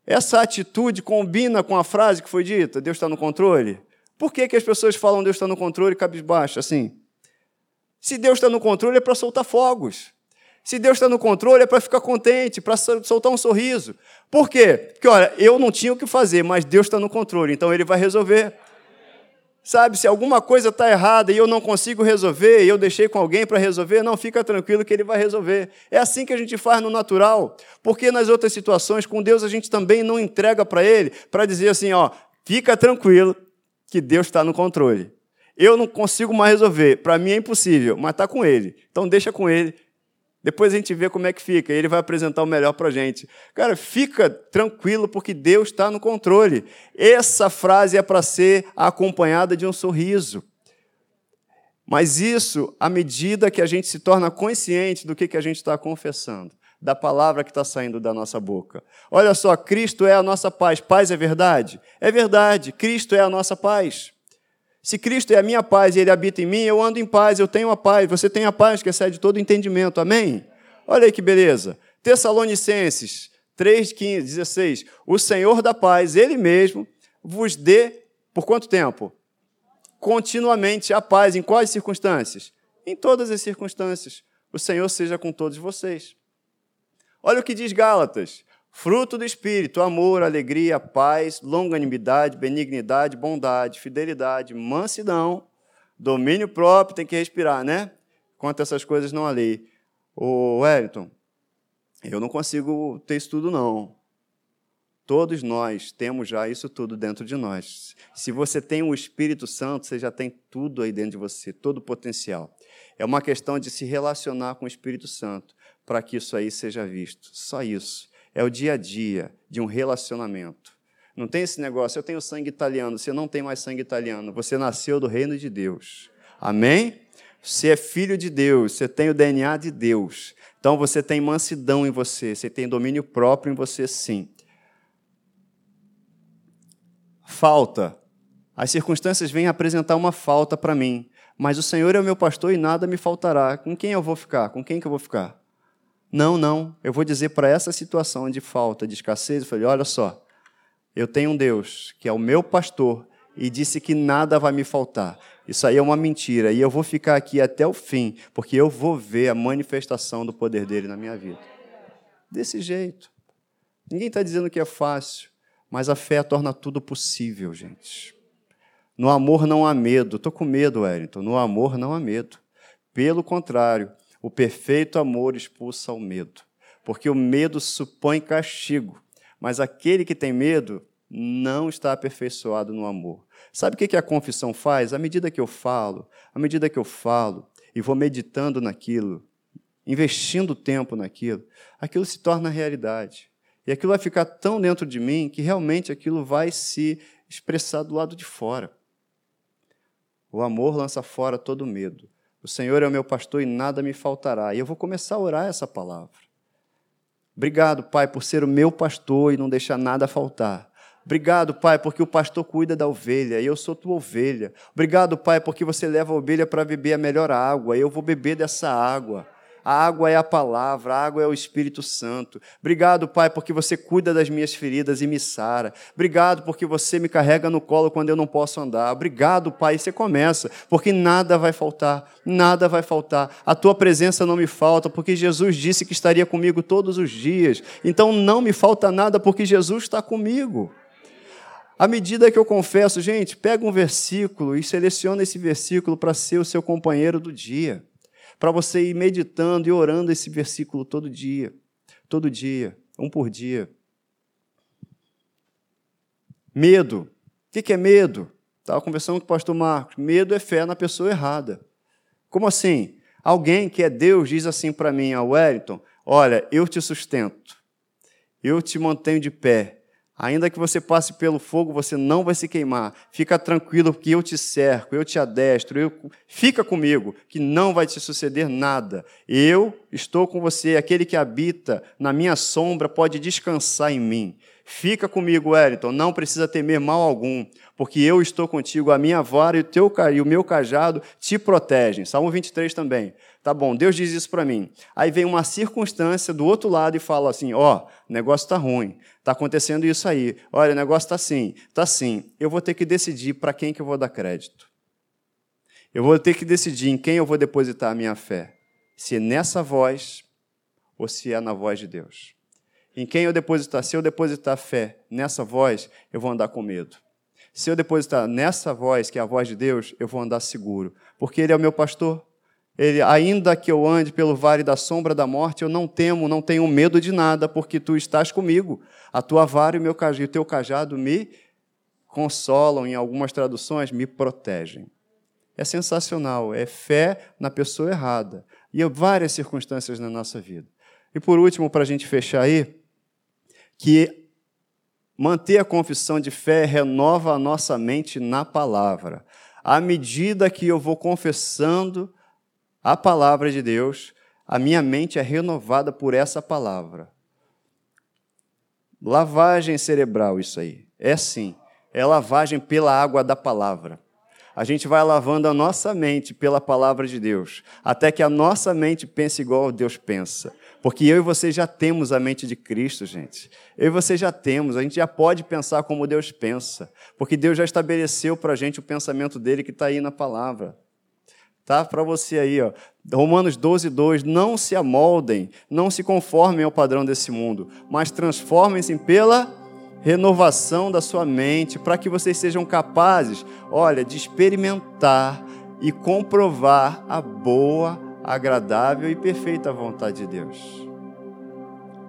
Essa atitude combina com a frase que foi dita: Deus está no controle? Por que, que as pessoas falam Deus está no controle cabisbaixo assim? Se Deus está no controle é para soltar fogos. Se Deus está no controle é para ficar contente, para soltar um sorriso. Por quê? Porque, olha, eu não tinha o que fazer, mas Deus está no controle, então Ele vai resolver. Sabe, se alguma coisa está errada e eu não consigo resolver, e eu deixei com alguém para resolver, não, fica tranquilo que ele vai resolver. É assim que a gente faz no natural. Porque nas outras situações, com Deus, a gente também não entrega para Ele, para dizer assim, ó, fica tranquilo que Deus está no controle. Eu não consigo mais resolver, para mim é impossível, mas está com Ele. Então deixa com Ele, depois a gente vê como é que fica. Ele vai apresentar o melhor para a gente. Cara, fica tranquilo porque Deus está no controle. Essa frase é para ser acompanhada de um sorriso. Mas isso à medida que a gente se torna consciente do que, que a gente está confessando, da palavra que está saindo da nossa boca. Olha só, Cristo é a nossa paz. Paz é verdade? É verdade. Cristo é a nossa paz. Se Cristo é a minha paz e Ele habita em mim, eu ando em paz, eu tenho a paz, você tem a paz que excede todo entendimento. Amém? Olha aí que beleza. Tessalonicenses 3, 15, 16. O Senhor da paz, Ele mesmo, vos dê por quanto tempo? Continuamente a paz. Em quais circunstâncias? Em todas as circunstâncias. O Senhor seja com todos vocês. Olha o que diz Gálatas. Fruto do Espírito, amor, alegria, paz, longanimidade, benignidade, bondade, fidelidade, mansidão, domínio próprio, tem que respirar, né? Quanto essas coisas não há lei. Ô, Wellington, eu não consigo ter isso tudo, não. Todos nós temos já isso tudo dentro de nós. Se você tem o Espírito Santo, você já tem tudo aí dentro de você, todo o potencial. É uma questão de se relacionar com o Espírito Santo para que isso aí seja visto. Só isso é o dia a dia de um relacionamento. Não tem esse negócio, eu tenho sangue italiano, você não tem mais sangue italiano, você nasceu do reino de Deus. Amém? Você é filho de Deus, você tem o DNA de Deus. Então você tem mansidão em você, você tem domínio próprio em você, sim. Falta. As circunstâncias vêm apresentar uma falta para mim, mas o Senhor é o meu pastor e nada me faltará. Com quem eu vou ficar? Com quem que eu vou ficar? Não, não. Eu vou dizer para essa situação de falta, de escassez, eu falei: olha só, eu tenho um Deus que é o meu pastor e disse que nada vai me faltar. Isso aí é uma mentira. E eu vou ficar aqui até o fim, porque eu vou ver a manifestação do poder dele na minha vida. Desse jeito. Ninguém está dizendo que é fácil, mas a fé torna tudo possível, gente. No amor não há medo. Estou com medo, Wellington. No amor não há medo. Pelo contrário, o perfeito amor expulsa o medo, porque o medo supõe castigo, mas aquele que tem medo não está aperfeiçoado no amor. Sabe o que a confissão faz? À medida que eu falo, à medida que eu falo e vou meditando naquilo, investindo tempo naquilo, aquilo se torna realidade. E aquilo vai ficar tão dentro de mim que realmente aquilo vai se expressar do lado de fora. O amor lança fora todo medo. O Senhor é o meu pastor e nada me faltará. E eu vou começar a orar essa palavra. Obrigado, Pai, por ser o meu pastor e não deixar nada faltar. Obrigado, Pai, porque o pastor cuida da ovelha e eu sou tua ovelha. Obrigado, Pai, porque você leva a ovelha para beber a melhor água e eu vou beber dessa água. A água é a palavra, a água é o Espírito Santo. Obrigado, Pai, porque você cuida das minhas feridas e me sara. Obrigado porque você me carrega no colo quando eu não posso andar. Obrigado, Pai. E você começa, porque nada vai faltar, nada vai faltar. A tua presença não me falta, porque Jesus disse que estaria comigo todos os dias. Então não me falta nada, porque Jesus está comigo. À medida que eu confesso, gente, pega um versículo e seleciona esse versículo para ser o seu companheiro do dia para você ir meditando e orando esse versículo todo dia, todo dia, um por dia. Medo. O que é medo? Estava conversando com o pastor Marcos. Medo é fé na pessoa errada. Como assim? Alguém que é Deus diz assim para mim, a Wellington: Olha, eu te sustento, eu te mantenho de pé, Ainda que você passe pelo fogo, você não vai se queimar. Fica tranquilo, que eu te cerco, eu te adestro, eu... fica comigo, que não vai te suceder nada. Eu estou com você, aquele que habita na minha sombra pode descansar em mim. Fica comigo, Wellington, não precisa temer mal algum, porque eu estou contigo, a minha vara e o, teu, e o meu cajado te protegem. Salmo 23 também. Tá bom, Deus diz isso para mim. Aí vem uma circunstância do outro lado e fala assim: ó, oh, negócio está ruim, está acontecendo isso aí. Olha, o negócio está assim, está assim. Eu vou ter que decidir para quem que eu vou dar crédito. Eu vou ter que decidir em quem eu vou depositar a minha fé. Se é nessa voz ou se é na voz de Deus. Em quem eu depositar, se eu depositar fé nessa voz, eu vou andar com medo. Se eu depositar nessa voz, que é a voz de Deus, eu vou andar seguro, porque Ele é o meu pastor, ele, ainda que eu ande pelo vale da sombra da morte, eu não temo, não tenho medo de nada, porque tu estás comigo. A tua vara e o meu cajado, o teu cajado me consolam, em algumas traduções, me protegem. É sensacional, é fé na pessoa errada. E várias circunstâncias na nossa vida. E por último, para a gente fechar aí, que manter a confissão de fé renova a nossa mente na palavra. À medida que eu vou confessando, a palavra de Deus, a minha mente é renovada por essa palavra. Lavagem cerebral, isso aí. É sim, é lavagem pela água da palavra. A gente vai lavando a nossa mente pela palavra de Deus, até que a nossa mente pense igual Deus pensa. Porque eu e você já temos a mente de Cristo, gente. Eu e você já temos, a gente já pode pensar como Deus pensa, porque Deus já estabeleceu para a gente o pensamento dele que está aí na palavra tá? Para você aí, ó. Romanos 12, 2. Não se amoldem, não se conformem ao padrão desse mundo, mas transformem-se pela renovação da sua mente, para que vocês sejam capazes, olha, de experimentar e comprovar a boa, agradável e perfeita vontade de Deus.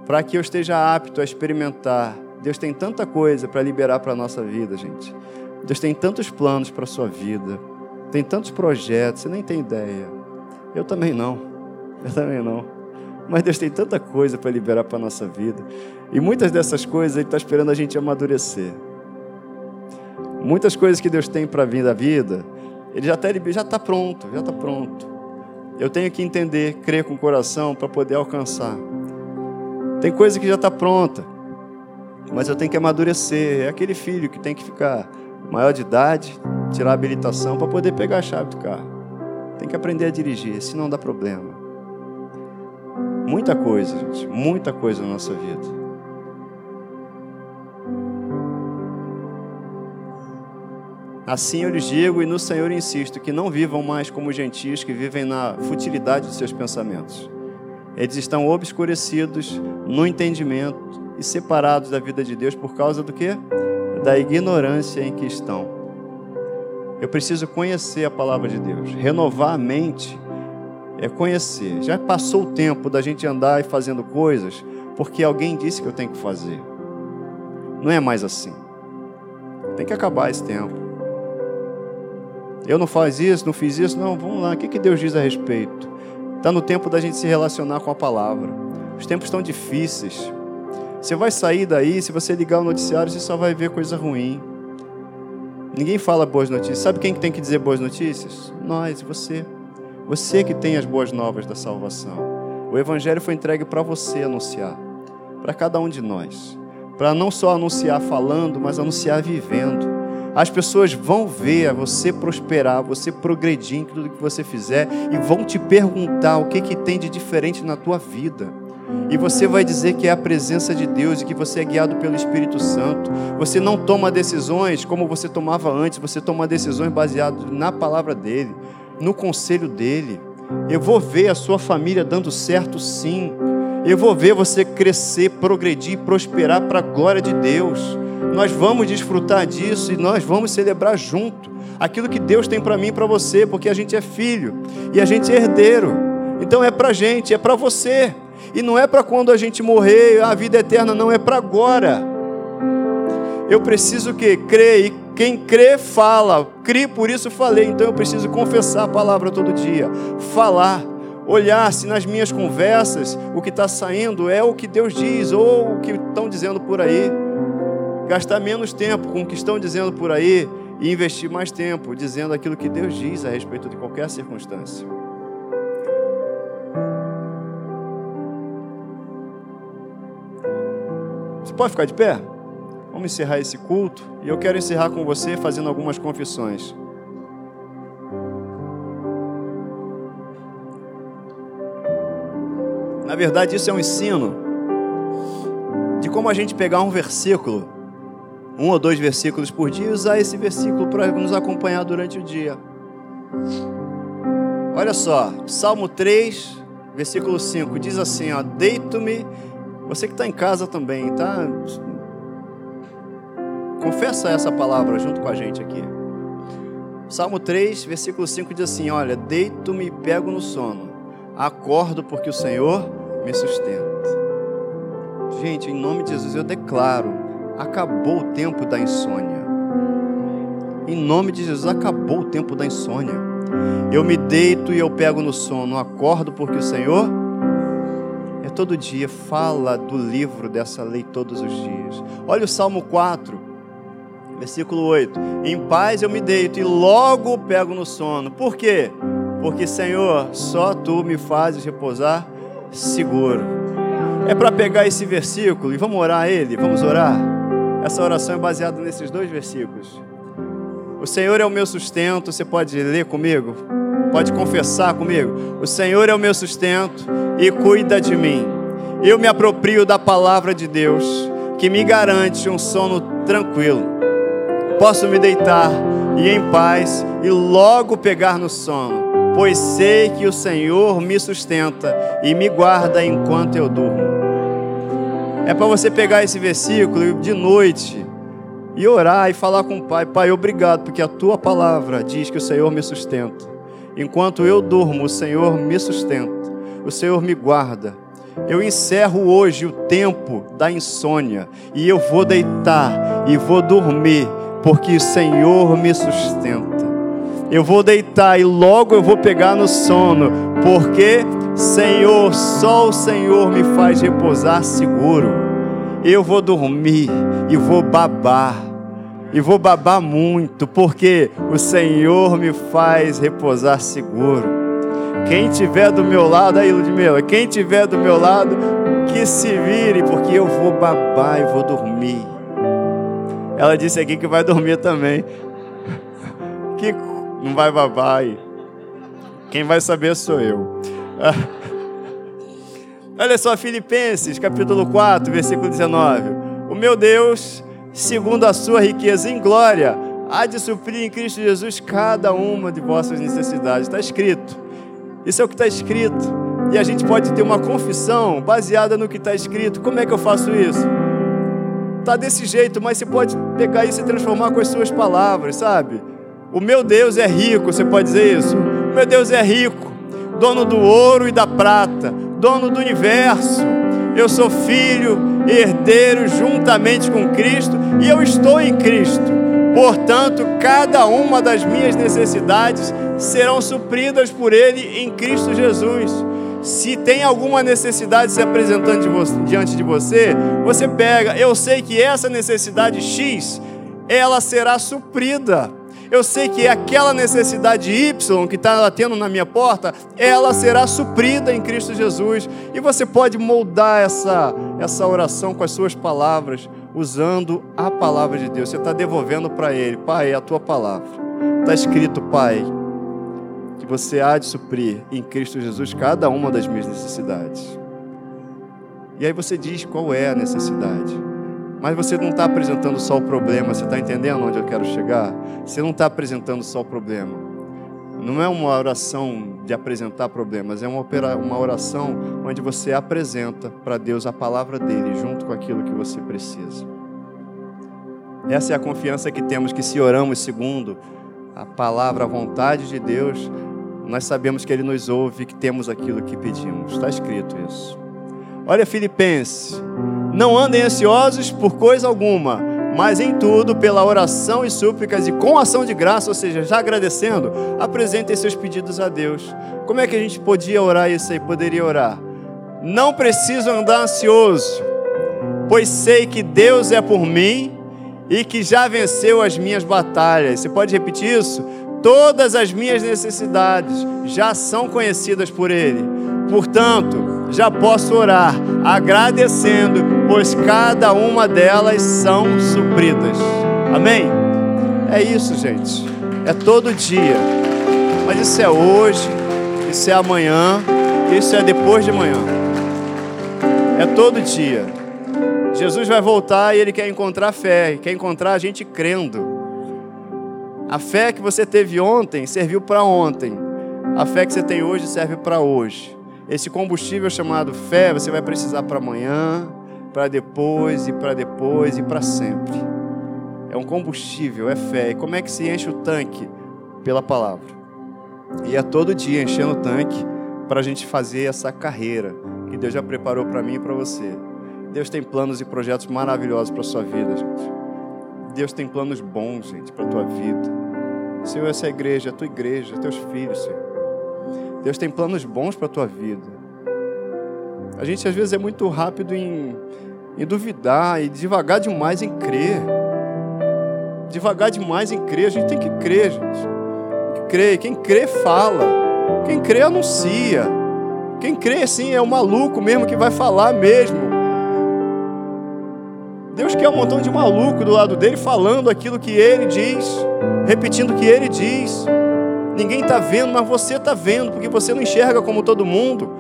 Para que eu esteja apto a experimentar. Deus tem tanta coisa para liberar para a nossa vida, gente. Deus tem tantos planos para a sua vida. Tem tantos projetos, você nem tem ideia. Eu também não. Eu também não. Mas Deus tem tanta coisa para liberar para a nossa vida. E muitas dessas coisas Ele está esperando a gente amadurecer. Muitas coisas que Deus tem para vir da vida, Ele já está já tá pronto, já está pronto. Eu tenho que entender, crer com o coração para poder alcançar. Tem coisa que já está pronta, mas eu tenho que amadurecer. É aquele filho que tem que ficar maior de idade, tirar a habilitação para poder pegar a chave do carro. Tem que aprender a dirigir, senão dá problema. Muita coisa, gente, muita coisa na nossa vida. Assim eu lhes digo e no Senhor insisto que não vivam mais como gentios que vivem na futilidade de seus pensamentos. Eles estão obscurecidos no entendimento e separados da vida de Deus por causa do quê? Da ignorância em que estão. Eu preciso conhecer a palavra de Deus. Renovar a mente é conhecer. Já passou o tempo da gente andar e fazendo coisas porque alguém disse que eu tenho que fazer. Não é mais assim. Tem que acabar esse tempo. Eu não faz isso, não fiz isso. Não, vamos lá. O que, que Deus diz a respeito? Está no tempo da gente se relacionar com a palavra. Os tempos estão difíceis. Você vai sair daí, se você ligar o noticiário, você só vai ver coisa ruim. Ninguém fala boas notícias. Sabe quem tem que dizer boas notícias? Nós, você. Você que tem as boas novas da salvação. O Evangelho foi entregue para você anunciar, para cada um de nós. Para não só anunciar falando, mas anunciar vivendo. As pessoas vão ver você prosperar, você progredir em tudo que você fizer e vão te perguntar o que, que tem de diferente na tua vida. E você vai dizer que é a presença de Deus e que você é guiado pelo Espírito Santo. Você não toma decisões como você tomava antes, você toma decisões baseadas na palavra dele, no conselho dele. Eu vou ver a sua família dando certo, sim. Eu vou ver você crescer, progredir, prosperar para a glória de Deus nós vamos desfrutar disso e nós vamos celebrar junto aquilo que Deus tem para mim e para você, porque a gente é filho e a gente é herdeiro. Então é para gente, é para você. E não é para quando a gente morrer, a vida eterna não é para agora. Eu preciso que crer e quem crê fala. Crie, por isso falei. Então eu preciso confessar a palavra todo dia, falar, olhar se nas minhas conversas o que está saindo é o que Deus diz ou o que estão dizendo por aí gastar menos tempo com o que estão dizendo por aí e investir mais tempo dizendo aquilo que Deus diz a respeito de qualquer circunstância. Você pode ficar de pé? Vamos encerrar esse culto e eu quero encerrar com você fazendo algumas confissões. Na verdade, isso é um ensino de como a gente pegar um versículo um ou dois versículos por dia e usar esse versículo para nos acompanhar durante o dia. Olha só, Salmo 3, versículo 5, diz assim: ó, Deito-me, você que está em casa também, tá? Confessa essa palavra junto com a gente aqui. Salmo 3, versículo 5 diz assim: Olha, deito-me e pego no sono, acordo porque o Senhor me sustenta. Gente, em nome de Jesus, eu declaro acabou o tempo da insônia. Em nome de Jesus, acabou o tempo da insônia. Eu me deito e eu pego no sono, acordo porque o Senhor é todo dia, fala do livro dessa lei todos os dias. Olha o Salmo 4, versículo 8: Em paz eu me deito e logo pego no sono. Por quê? Porque, Senhor, só tu me fazes repousar seguro. É para pegar esse versículo e vamos orar ele, vamos orar. Essa oração é baseada nesses dois versículos. O Senhor é o meu sustento, você pode ler comigo? Pode confessar comigo? O Senhor é o meu sustento e cuida de mim. Eu me aproprio da palavra de Deus, que me garante um sono tranquilo. Posso me deitar e em paz e logo pegar no sono, pois sei que o Senhor me sustenta e me guarda enquanto eu durmo. É para você pegar esse versículo de noite e orar e falar com o Pai: Pai, obrigado, porque a tua palavra diz que o Senhor me sustenta. Enquanto eu durmo, o Senhor me sustenta, o Senhor me guarda. Eu encerro hoje o tempo da insônia e eu vou deitar e vou dormir, porque o Senhor me sustenta. Eu vou deitar e logo eu vou pegar no sono, porque Senhor, só o Senhor me faz repousar seguro. eu vou dormir e vou babar. E vou babar muito, porque o Senhor me faz repousar seguro. Quem tiver do meu lado, aí Ludmila, quem tiver do meu lado, que se vire, porque eu vou babar e vou dormir. Ela disse aqui que vai dormir também. Que não vai babar aí. Quem vai saber sou eu. Olha só, Filipenses, capítulo 4, versículo 19. O meu Deus, segundo a sua riqueza em glória, há de suprir em Cristo Jesus cada uma de vossas necessidades. Está escrito. Isso é o que está escrito. E a gente pode ter uma confissão baseada no que está escrito. Como é que eu faço isso? Está desse jeito, mas você pode pegar isso e transformar com as suas palavras, sabe? O meu Deus é rico, você pode dizer isso? O meu Deus é rico, dono do ouro e da prata, dono do universo. Eu sou filho, herdeiro juntamente com Cristo e eu estou em Cristo. Portanto, cada uma das minhas necessidades serão supridas por Ele em Cristo Jesus. Se tem alguma necessidade se apresentando diante de você, você pega. Eu sei que essa necessidade X, ela será suprida eu sei que aquela necessidade Y que está batendo na minha porta, ela será suprida em Cristo Jesus. E você pode moldar essa, essa oração com as suas palavras, usando a palavra de Deus. Você está devolvendo para Ele, Pai, é a tua palavra. Está escrito, Pai, que você há de suprir em Cristo Jesus cada uma das minhas necessidades. E aí você diz qual é a necessidade. Mas você não está apresentando só o problema, você está entendendo onde eu quero chegar? Você não está apresentando só o problema. Não é uma oração de apresentar problemas, é uma, uma oração onde você apresenta para Deus a palavra dele junto com aquilo que você precisa. Essa é a confiança que temos que se oramos segundo a palavra, a vontade de Deus, nós sabemos que Ele nos ouve e que temos aquilo que pedimos. Está escrito isso. Olha Filipenses não andem ansiosos por coisa alguma, mas em tudo, pela oração e súplicas e com ação de graça, ou seja, já agradecendo, apresentem seus pedidos a Deus. Como é que a gente podia orar isso aí? Poderia orar. Não preciso andar ansioso, pois sei que Deus é por mim e que já venceu as minhas batalhas. Você pode repetir isso? Todas as minhas necessidades já são conhecidas por Ele. Portanto, já posso orar agradecendo, pois cada uma delas são supridas. Amém? É isso, gente. É todo dia. Mas isso é hoje, isso é amanhã, isso é depois de amanhã. É todo dia. Jesus vai voltar e ele quer encontrar fé, quer encontrar a gente crendo. A fé que você teve ontem serviu para ontem. A fé que você tem hoje serve para hoje. Esse combustível chamado fé, você vai precisar para amanhã, para depois e para depois e para sempre. É um combustível, é fé. E como é que se enche o tanque? Pela palavra. E é todo dia enchendo o tanque para a gente fazer essa carreira que Deus já preparou para mim e para você. Deus tem planos e projetos maravilhosos para sua vida, gente. Deus tem planos bons, gente, para tua vida. Senhor, essa é igreja, a tua igreja, teus filhos, Senhor. Deus tem planos bons para a tua vida. A gente às vezes é muito rápido em, em duvidar e devagar demais em crer. Devagar demais em crer. A gente tem que crer, gente. Crer. Quem crê, fala. Quem crê, anuncia. Quem crê, sim, é o maluco mesmo que vai falar mesmo. Deus quer um montão de maluco do lado dele falando aquilo que ele diz, repetindo o que ele diz. Ninguém está vendo, mas você está vendo, porque você não enxerga como todo mundo.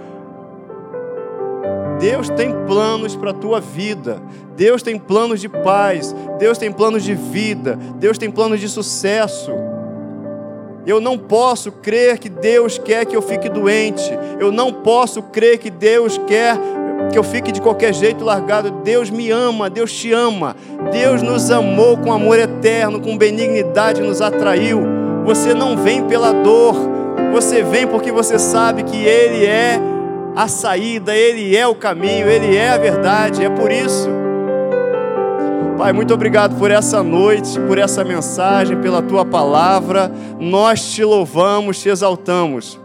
Deus tem planos para a tua vida. Deus tem planos de paz. Deus tem planos de vida. Deus tem planos de sucesso. Eu não posso crer que Deus quer que eu fique doente. Eu não posso crer que Deus quer que eu fique de qualquer jeito largado. Deus me ama, Deus te ama. Deus nos amou com amor eterno, com benignidade, nos atraiu. Você não vem pela dor, você vem porque você sabe que Ele é a saída, Ele é o caminho, Ele é a verdade. É por isso. Pai, muito obrigado por essa noite, por essa mensagem, pela tua palavra. Nós te louvamos, te exaltamos.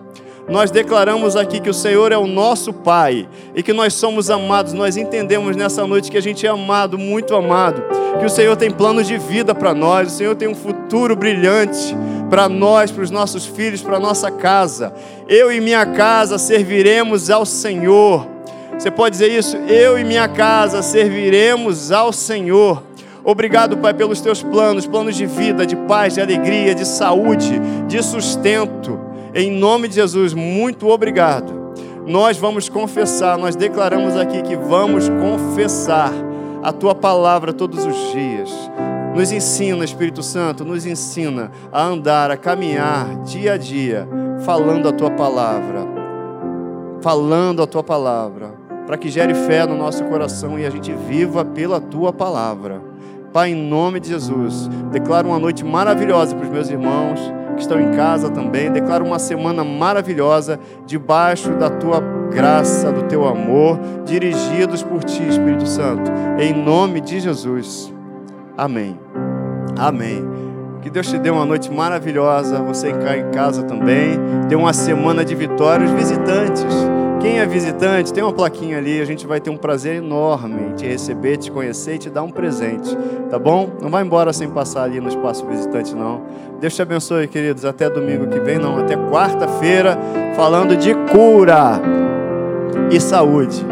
nós declaramos aqui que o Senhor é o nosso Pai e que nós somos amados. Nós entendemos nessa noite que a gente é amado, muito amado, que o Senhor tem planos de vida para nós, o Senhor tem um futuro brilhante para nós, para os nossos filhos, para nossa casa. Eu e minha casa serviremos ao Senhor. Você pode dizer isso? Eu e minha casa serviremos ao Senhor. Obrigado, Pai, pelos teus planos, planos de vida, de paz, de alegria, de saúde, de sustento. Em nome de Jesus, muito obrigado. Nós vamos confessar, nós declaramos aqui que vamos confessar a tua palavra todos os dias. Nos ensina, Espírito Santo, nos ensina a andar, a caminhar dia a dia, falando a tua palavra. Falando a tua palavra, para que gere fé no nosso coração e a gente viva pela tua palavra. Pai, em nome de Jesus, declaro uma noite maravilhosa para os meus irmãos que estão em casa também. Declaro uma semana maravilhosa debaixo da tua graça, do teu amor, dirigidos por ti, Espírito Santo. Em nome de Jesus. Amém. Amém. Que Deus te dê uma noite maravilhosa. Você em casa também. Dê uma semana de vitórias visitantes. Quem é visitante, tem uma plaquinha ali, a gente vai ter um prazer enorme te receber, te conhecer e te dar um presente, tá bom? Não vai embora sem passar ali no espaço visitante, não. Deus te abençoe, queridos. Até domingo que vem, não, até quarta-feira, falando de cura e saúde.